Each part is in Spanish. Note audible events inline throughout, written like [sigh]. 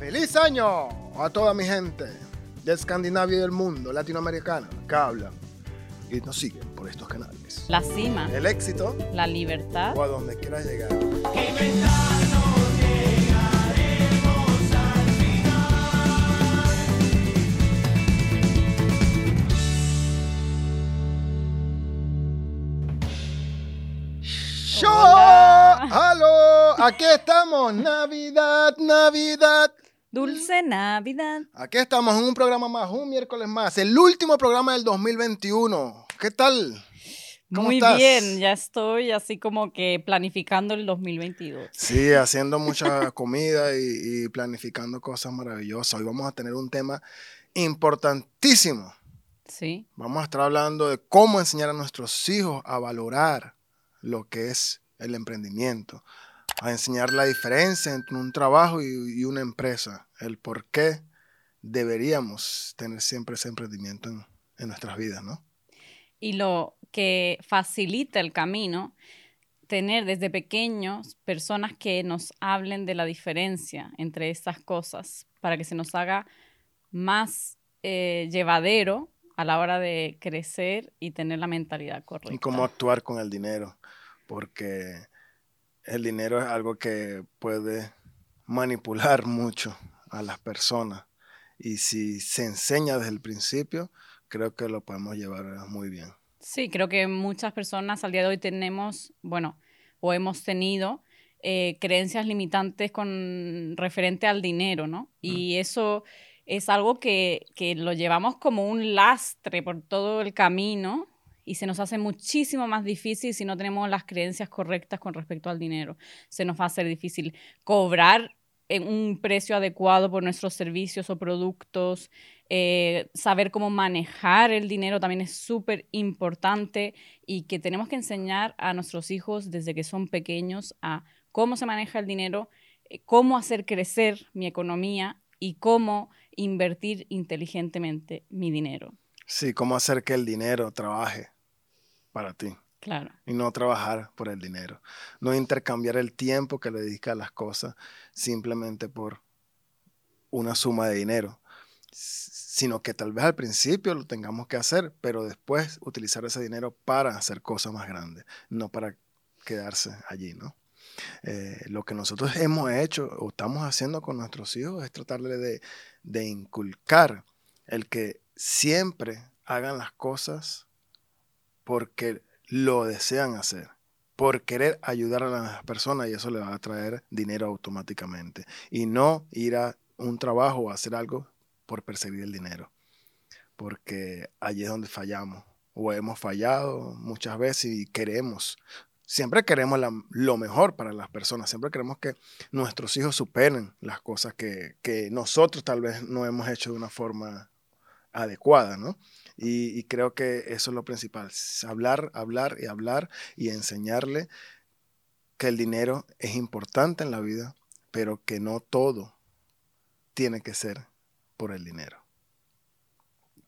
¡Feliz año a toda mi gente de Escandinavia y del mundo latinoamericano que hablan y nos siguen por estos canales? La cima, El éxito la libertad. o a donde quieras llegar. Hola. ¡Halo! Aquí estamos, Navidad, Navidad. Dulce Navidad. Aquí estamos en un programa más, un miércoles más, el último programa del 2021. ¿Qué tal? ¿Cómo Muy estás? bien, ya estoy así como que planificando el 2022. Sí, haciendo mucha [laughs] comida y, y planificando cosas maravillosas. Hoy vamos a tener un tema importantísimo. Sí, Vamos a estar hablando de cómo enseñar a nuestros hijos a valorar lo que es el emprendimiento, a enseñar la diferencia entre un trabajo y, y una empresa, el por qué deberíamos tener siempre ese emprendimiento en, en nuestras vidas, ¿no? y lo que facilita el camino, tener desde pequeños personas que nos hablen de la diferencia entre estas cosas para que se nos haga más eh, llevadero a la hora de crecer y tener la mentalidad correcta. y cómo actuar con el dinero, porque el dinero es algo que puede manipular [laughs] mucho a las personas y si se enseña desde el principio, creo que lo podemos llevar muy bien. Sí, creo que muchas personas al día de hoy tenemos, bueno, o hemos tenido eh, creencias limitantes con referente al dinero, ¿no? Y eso es algo que, que lo llevamos como un lastre por todo el camino y se nos hace muchísimo más difícil si no tenemos las creencias correctas con respecto al dinero. Se nos va a hacer difícil cobrar en un precio adecuado por nuestros servicios o productos, eh, saber cómo manejar el dinero también es súper importante y que tenemos que enseñar a nuestros hijos desde que son pequeños a cómo se maneja el dinero, eh, cómo hacer crecer mi economía y cómo invertir inteligentemente mi dinero. Sí, cómo hacer que el dinero trabaje para ti Claro. y no trabajar por el dinero. No intercambiar el tiempo que le dedicas a las cosas simplemente por una suma de dinero, sino que tal vez al principio lo tengamos que hacer, pero después utilizar ese dinero para hacer cosas más grandes, no para quedarse allí, ¿no? Eh, lo que nosotros hemos hecho o estamos haciendo con nuestros hijos es tratarle de, de inculcar el que siempre hagan las cosas porque lo desean hacer, por querer ayudar a las personas y eso le va a traer dinero automáticamente. Y no ir a un trabajo o hacer algo por perseguir el dinero, porque allí es donde fallamos o hemos fallado muchas veces y queremos. Siempre queremos lo mejor para las personas, siempre queremos que nuestros hijos superen las cosas que, que nosotros tal vez no hemos hecho de una forma adecuada, ¿no? Y, y creo que eso es lo principal, hablar, hablar y hablar y enseñarle que el dinero es importante en la vida, pero que no todo tiene que ser por el dinero.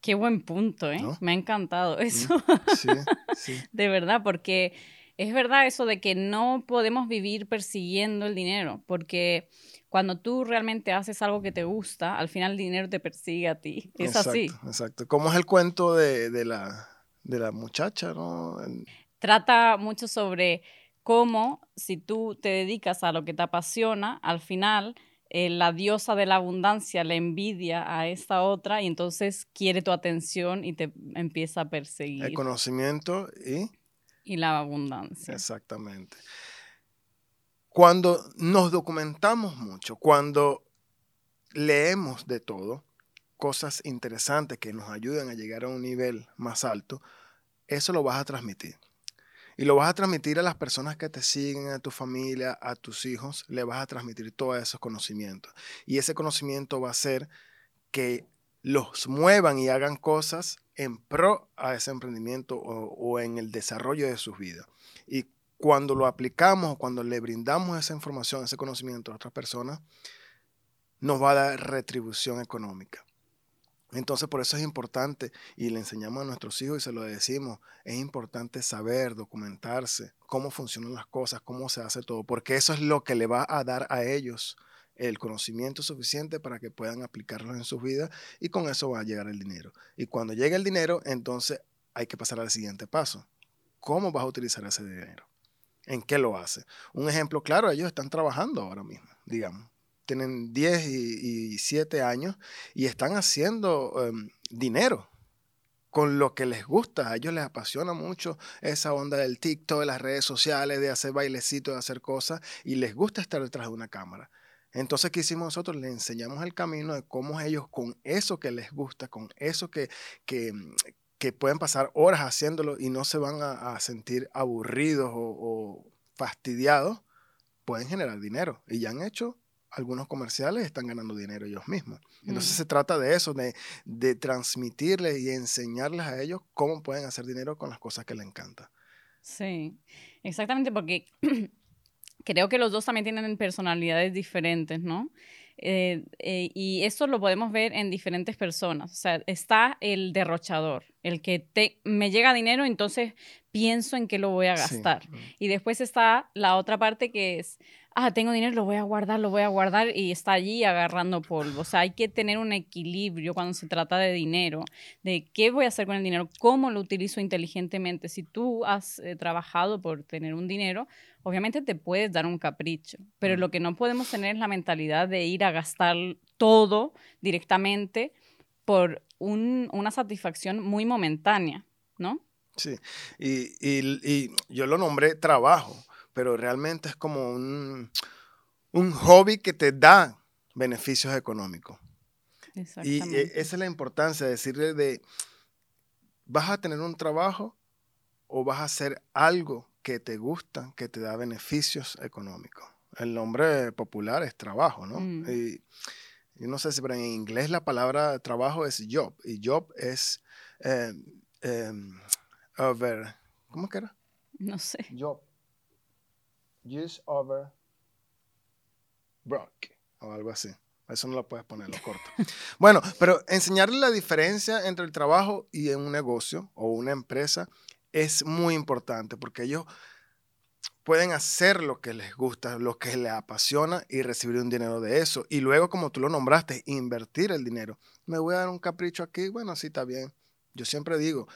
Qué buen punto, ¿eh? ¿No? Me ha encantado eso. Sí, sí, [laughs] De verdad, porque es verdad eso de que no podemos vivir persiguiendo el dinero, porque cuando tú realmente haces algo que te gusta, al final el dinero te persigue a ti. Es exacto, así. Exacto. ¿Cómo es el cuento de, de la, de la muchacha, no? Trata mucho sobre cómo si tú te dedicas a lo que te apasiona, al final eh, la diosa de la abundancia le envidia a esta otra y entonces quiere tu atención y te empieza a El perseguir. conocimiento y Y la abundancia. Exactamente. Cuando nos documentamos mucho, cuando leemos de todo, cosas interesantes que nos ayudan a llegar a un nivel más alto, eso lo vas a transmitir. Y lo vas a transmitir a las personas que te siguen, a tu familia, a tus hijos, le vas a transmitir todos esos conocimientos. Y ese conocimiento va a hacer que los muevan y hagan cosas en pro a ese emprendimiento o, o en el desarrollo de sus vidas. Y cuando lo aplicamos cuando le brindamos esa información, ese conocimiento a otras personas, nos va a dar retribución económica. Entonces, por eso es importante, y le enseñamos a nuestros hijos y se lo decimos, es importante saber, documentarse, cómo funcionan las cosas, cómo se hace todo, porque eso es lo que le va a dar a ellos el conocimiento suficiente para que puedan aplicarlo en sus vidas y con eso va a llegar el dinero. Y cuando llegue el dinero, entonces hay que pasar al siguiente paso. ¿Cómo vas a utilizar ese dinero? ¿En qué lo hace? Un ejemplo claro, ellos están trabajando ahora mismo, digamos. Tienen 10 y, 7 años y están haciendo em, dinero con lo que les gusta. A ellos les apasiona mucho esa onda del TikTok, de las redes sociales, de hacer bailecitos, de hacer cosas, y les gusta estar detrás de una cámara. Entonces, ¿qué hicimos nosotros? Les enseñamos el camino de cómo ellos con eso que les gusta, con eso que, que, pueden pasar horas haciéndolo y no se van a, sentir aburridos o, o fastidiados, pueden generar dinero. Y ya han hecho algunos comerciales están ganando dinero ellos mismos. Entonces mm. se trata de eso, de, de, transmitirles y enseñarles a ellos cómo pueden hacer dinero con las cosas que les encanta. Sí, exactamente, porque [clears throat] creo que los dos también tienen personalidades diferentes, ¿no? Eh, eh, y eso lo podemos ver en diferentes personas. O sea, está el derrochador, el que te, me llega dinero, entonces pienso en qué lo voy a gastar. Y después está la otra parte que es, ah, tengo dinero, lo voy a guardar, lo voy a guardar y está allí agarrando polvo. O sea, hay que tener un equilibrio cuando se trata de dinero, de qué voy a hacer con el dinero, cómo lo utilizo inteligentemente. Si tú has eh, trabajado por tener un dinero, obviamente te puedes dar un capricho, pero lo que no podemos tener es la mentalidad de ir a gastar todo directamente por una satisfacción muy momentánea, ¿no? Sí, y, y yo lo nombré trabajo pero realmente es como un, hobby que te da beneficios económicos. Y eh, esa es la importancia de decirle de, vas a tener un trabajo o vas a hacer algo que te gusta, que te da beneficios económicos. El nombre popular es trabajo, ¿no? Mm. Y, yo no sé si, pero en inglés la palabra trabajo es job, y job es eh, em, over, ¿cómo que era? No sé. Job use over broke o algo así. Eso no lo puedes poner, lo corto. [laughs] bueno, pero enseñarle la diferencia entre el trabajo y un negocio o una empresa es muy importante porque ellos pueden hacer lo que les gusta, lo que les apasiona y recibir un dinero de eso. Y luego, como tú lo nombraste, invertir el dinero. Me voy a dar un capricho aquí, bueno, sí, está bien. Yo siempre digo,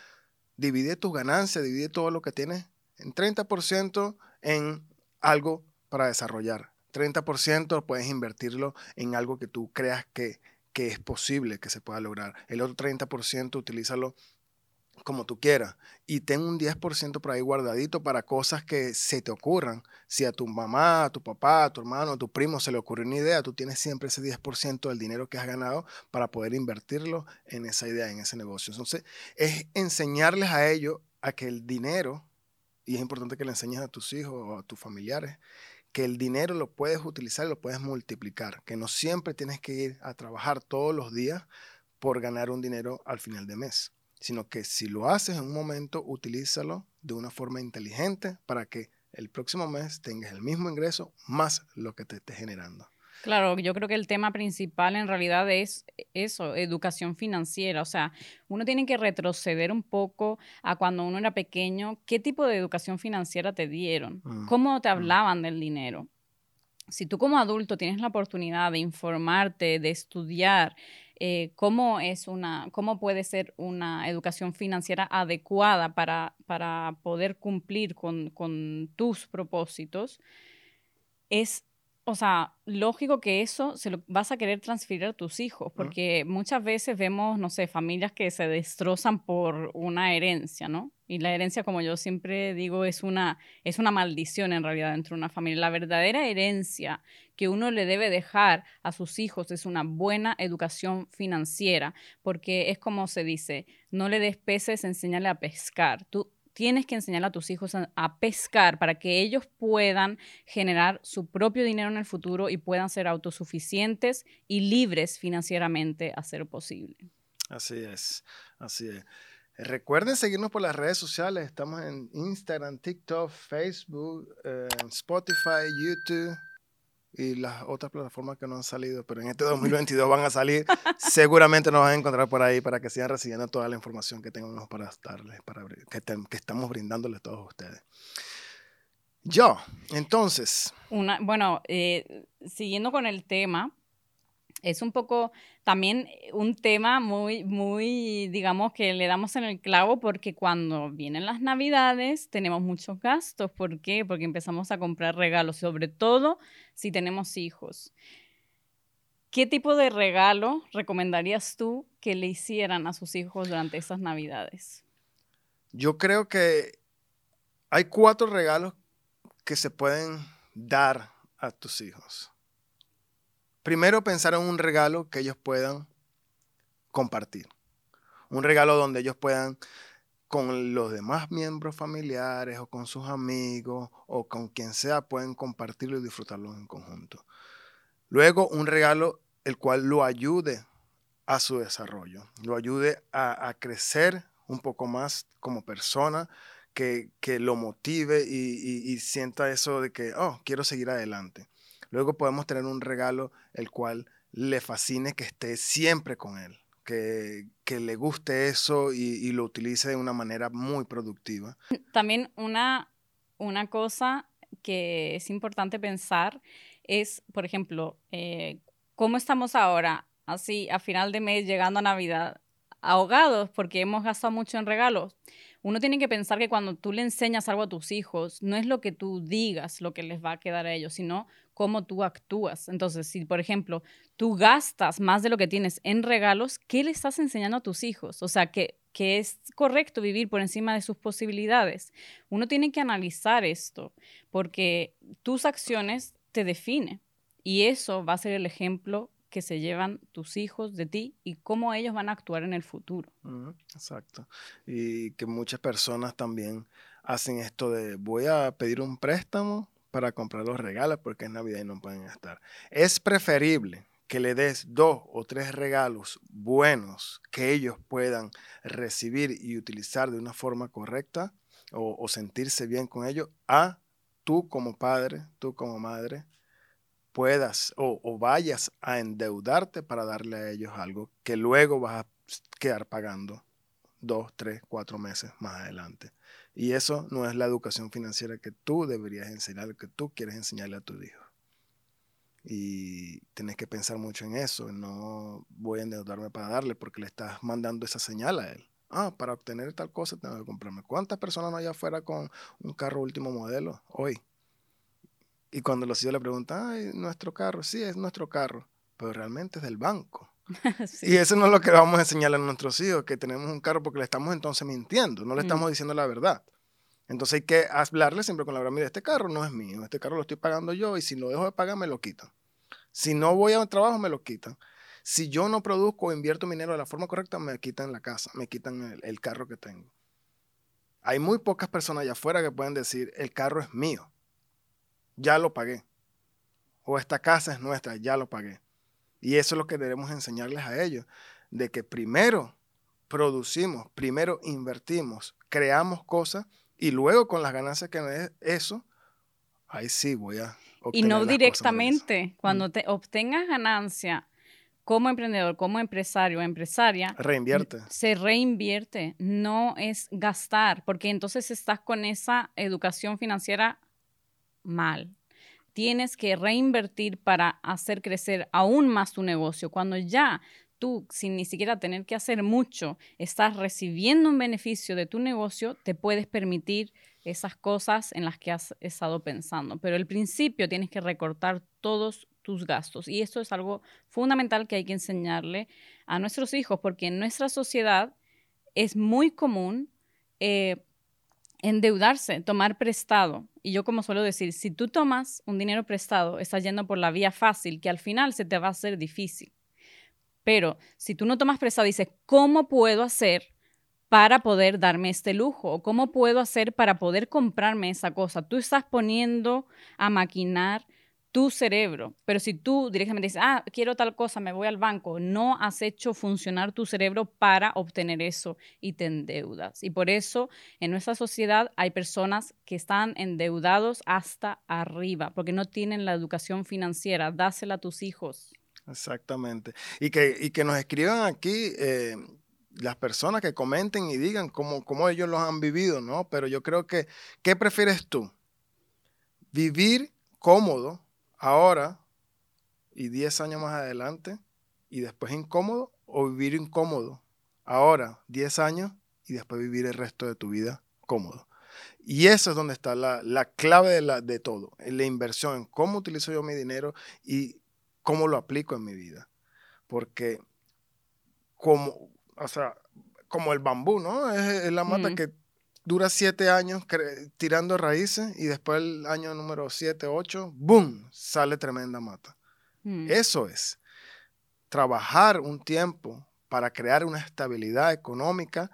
divide tus ganancias, divide todo lo que tienes en 30% en algo para desarrollar. 30% puedes invertirlo en algo que tú creas que, que es posible que se pueda lograr. El otro 30% utilízalo como tú quieras. Y ten un 10% por ahí guardadito para cosas que se te ocurran. Si a tu mamá, a tu papá, a tu hermano, a tu primo se le ocurre una idea, tú tienes siempre ese 10% del dinero que has ganado para poder invertirlo en esa idea, en ese negocio. Entonces, es enseñarles a ellos a que el dinero y es importante que le enseñes a tus hijos o a tus familiares que el dinero lo puedes utilizar y lo puedes multiplicar, que no siempre tienes que ir a trabajar todos los días por ganar un dinero al final de mes, sino que si lo haces en un momento, utilízalo de una forma inteligente para que el próximo mes tengas el mismo ingreso más lo que te esté generando. Claro, yo creo que el tema principal en realidad es eso, educación financiera. O sea, uno tiene que retroceder un poco a cuando uno era pequeño, qué tipo de educación financiera te dieron, mm, cómo te mm. hablaban del dinero. Si tú como adulto tienes la oportunidad de informarte, de estudiar, eh, cómo es una, cómo puede ser una educación financiera adecuada para, para poder cumplir con, con tus propósitos, es o sea, lógico que eso se lo vas a querer transferir a tus hijos, porque muchas veces vemos, no sé, familias que se destrozan por una herencia, ¿no? Y la herencia, como yo siempre digo, es una, es una maldición en realidad dentro de una familia. La verdadera herencia que uno le debe dejar a sus hijos es una buena educación financiera, porque es como se dice, no le des peces, enséñale a pescar. Tú tienes que enseñar a tus hijos a, pescar para que ellos puedan generar su propio dinero en el futuro y puedan ser autosuficientes y libres financieramente a ser posible. Así es, así es. Recuerden seguirnos por las redes sociales. Estamos en Instagram, TikTok, Facebook, eh, Spotify, YouTube y las otras plataformas que no han salido, pero en este 2022 van a salir. Seguramente nos van a encontrar por ahí para que sigan recibiendo toda la información que tengamos para darles, para, que, que estamos brindándoles todos ustedes. Yo, entonces. Una, bueno, eh, siguiendo con el tema, es un poco también un tema muy, muy, digamos, que le damos en el clavo porque cuando vienen las navidades tenemos muchos gastos. ¿Por qué? Porque empezamos a comprar regalos, sobre todo si tenemos hijos. ¿Qué tipo de regalo recomendarías tú que le hicieran a sus hijos durante esas navidades? Yo creo que hay cuatro regalos que se pueden dar a tus hijos. Primero, pensar en un regalo que ellos puedan compartir. Un regalo donde ellos puedan con los demás miembros familiares o con sus amigos o con quien sea pueden compartirlo y disfrutarlo en conjunto. Luego, un regalo el cual lo ayude a su desarrollo, lo ayude a, crecer un poco más como persona, que, lo motive y, sienta eso de que, oh, quiero seguir adelante. Luego podemos tener un regalo el cual le fascine que esté siempre con él, que, le guste eso y, lo utilice de una manera muy productiva. También una, una cosa que es importante pensar es, por ejemplo, eh, ¿cómo estamos ahora? Así, a final de mes, llegando a Navidad, ahogados porque hemos gastado mucho en regalos uno tiene que pensar que cuando tú le enseñas algo a tus hijos, no es lo que tú digas lo que les va a quedar a ellos, sino cómo tú actúas. Entonces, si por ejemplo tú gastas más de lo que tienes en regalos, ¿qué le estás enseñando a tus hijos? O sea, que, que es correcto vivir por encima de sus posibilidades. Uno tiene que analizar esto, porque tus acciones te definen y eso va a ser el ejemplo que se llevan tus hijos de ti y cómo ellos van a actuar en el futuro. exacto. Y que muchas personas también hacen esto de voy a pedir un préstamo para comprar los regalos porque es Navidad y no pueden estar. Es preferible que le des dos o tres regalos buenos que ellos puedan recibir y utilizar de una forma correcta o, o sentirse bien con ellos a tú como padre, tú como madre, puedas o, vayas a endeudarte para darle a ellos algo que luego vas a quedar pagando dos, tres, cuatro meses más adelante. Y eso no es la educación financiera que tú deberías enseñar, que tú quieres enseñarle a tu hijo. Y tienes que pensar mucho en eso. No voy a endeudarme para darle porque le estás mandando esa señal a él. Ah, para obtener tal cosa tengo que comprarme. ¿Cuántas personas no hay afuera con un carro último modelo hoy? Y cuando los hijos le preguntan, ay, nuestro carro, sí, es nuestro carro, pero realmente es del banco. [laughs] [laughs] Y eso no es lo que vamos a enseñarle a nuestros hijos, que tenemos un carro porque le estamos entonces mintiendo, no le mm. estamos diciendo la verdad. Entonces hay que hablarle siempre con la verdad, mira, este carro no es mío, este carro lo estoy pagando yo y si lo dejo de pagar me lo quitan. Si no voy a trabajo me lo quitan. Si yo no produzco o invierto dinero de la forma correcta, me quitan la casa, me quitan el, el carro que tengo. Hay muy pocas personas allá afuera que pueden decir, el carro es mío ya lo pagué. O esta casa es nuestra, ya lo pagué. Y eso es lo que debemos enseñarles a ellos, de que primero producimos, primero invertimos, creamos cosas y luego con las ganancias que me dé eso, ahí sí voy a... Y no directamente, cuando te obtengas ganancia como emprendedor, como empresario o empresaria, reinvierte. Se reinvierte, no es gastar, porque entonces estás con esa educación financiera mal. Tienes que reinvertir para hacer crecer aún más tu negocio. Cuando ya tú, sin ni siquiera tener que hacer mucho, estás recibiendo un beneficio de tu negocio, te puedes permitir esas cosas en las que has estado pensando. Pero al principio tienes que recortar todos tus gastos. Y esto es algo fundamental que hay que enseñarle a nuestros hijos, porque en nuestra sociedad es muy común eh, endeudarse, tomar prestado. Y yo como suelo decir, si tú tomas un dinero prestado, estás yendo por la vía fácil, que al final se te va a hacer difícil. Pero si tú no tomas prestado, dices, ¿cómo puedo hacer para poder darme este lujo? ¿O cómo puedo hacer para poder comprarme esa cosa? Tú estás poniendo a maquinar tu cerebro. Pero si tú directamente dices, ah, quiero tal cosa, me voy al banco, no has hecho funcionar tu cerebro para obtener eso y te endeudas. Y por eso en nuestra sociedad hay personas que están endeudados hasta arriba, porque no tienen la educación financiera. Dásela a tus hijos. Exactamente. Y que, y que nos escriban aquí. Eh, las personas que comenten y digan cómo, cómo ellos los han vivido, ¿no? Pero yo creo que, ¿qué prefieres tú? vivir cómodo ahora y 10 años más adelante y después incómodo o vivir incómodo ahora 10 años y después vivir el resto de tu vida cómodo. Y eso es donde está la, clave de, la, de todo, en la inversión, en cómo utilizo yo mi dinero y cómo lo aplico en mi vida. Porque como, o sea, como el bambú, ¿no? Es, la mata que dura siete años tirando raíces y después el año número siete, ocho, ¡boom! sale tremenda mata. Mm. Eso es. Trabajar un tiempo para crear una estabilidad económica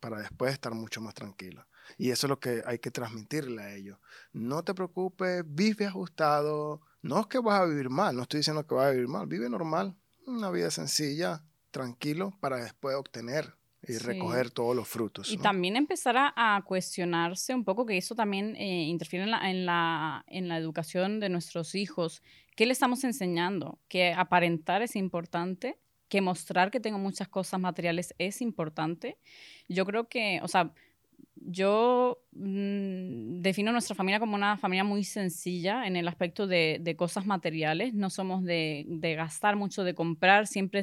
para después estar mucho más tranquilo. Y eso es lo que hay que transmitirle a ellos. No te preocupes, vive ajustado. No es que vas a vivir mal, no estoy diciendo que vas a vivir mal, vive normal, una vida sencilla, tranquilo, para después obtener y recoger todos los frutos. Y también empezar a, cuestionarse un poco, que eso también eh, interfiere en la, en, la, en la educación de nuestros hijos. ¿Qué le estamos enseñando? Que aparentar es importante, que mostrar que tengo muchas cosas materiales es importante. Yo creo que, o sea, yo mm, defino nuestra familia como una familia muy sencilla en el aspecto de, cosas materiales. No somos de, gastar mucho, de comprar, siempre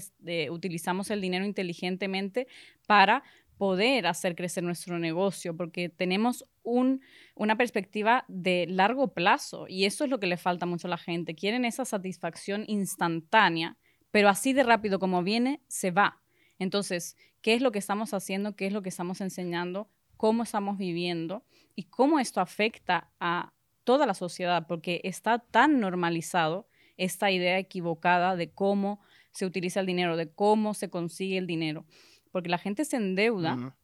utilizamos el dinero inteligentemente para poder hacer crecer nuestro negocio, porque tenemos una perspectiva de largo plazo y eso es lo que le falta mucho a la gente. Quieren esa satisfacción instantánea, pero así de rápido como viene, se va. Entonces, ¿qué es lo que estamos haciendo? ¿Qué es lo que estamos enseñando? Cómo estamos viviendo y cómo esto afecta a toda la sociedad, porque está tan normalizado esta idea equivocada de cómo se utiliza el dinero, de cómo se consigue el dinero, porque la gente se endeuda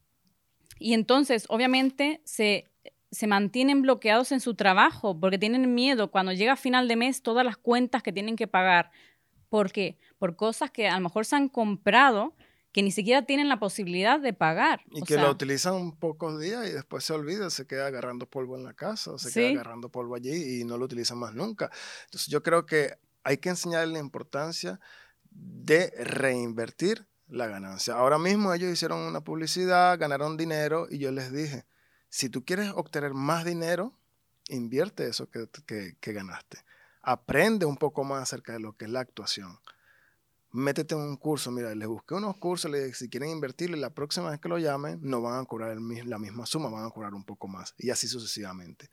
y entonces obviamente se, se mantienen bloqueados en su trabajo porque tienen miedo cuando llega final de mes todas las cuentas que tienen que pagar. ¿Por qué? Por cosas que a lo mejor se han comprado que ni siquiera tienen la posibilidad de pagar. Y que lo utilizan pocos días y después se olvida, se queda agarrando polvo en la casa, o se queda agarrando polvo allí y no lo utilizan más nunca. Entonces yo creo que hay que enseñarle la importancia de reinvertir la ganancia. Ahora mismo ellos hicieron una publicidad, ganaron dinero y yo les dije, si tú quieres obtener más dinero, invierte eso que, que ganaste. Aprende un poco más acerca de lo que es la actuación métete en un curso. Mira, les busqué unos cursos, les si quieren invertirle, la próxima vez que lo llamen, no van a cobrar la misma suma, van a cobrar un poco más. Y así sucesivamente.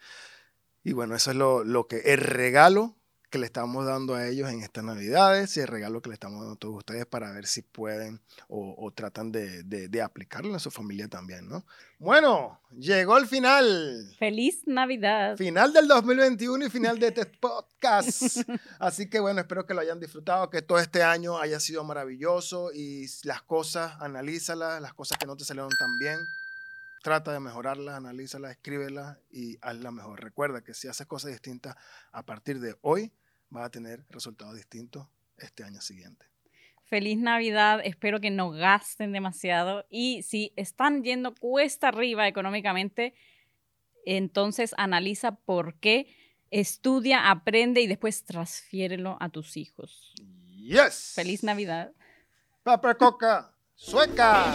Y bueno, eso es lo, lo que, el regalo que le estamos dando a ellos en estas navidades y el regalo que le estamos dando a todos ustedes para ver si pueden o, tratan de, de, aplicarlo en su familia también, ¿no? Bueno, llegó el final. Feliz Navidad. Final del 2021 y final de este podcast. [laughs] Así que bueno, espero que lo hayan disfrutado, que todo este año haya sido maravilloso y las cosas, analízalas, las cosas que no te salieron tan bien trata de mejorarlas, analízalas, escríbelas y hazla mejor. Recuerda que si haces cosas distintas a partir de hoy, va a tener resultados distintos este año siguiente. Feliz Navidad, espero que no gasten demasiado y si están yendo cuesta arriba económicamente, entonces analiza por qué, estudia, aprende y después transfiérelo a tus hijos. Yes. Feliz Navidad. Papa Coca, sueca.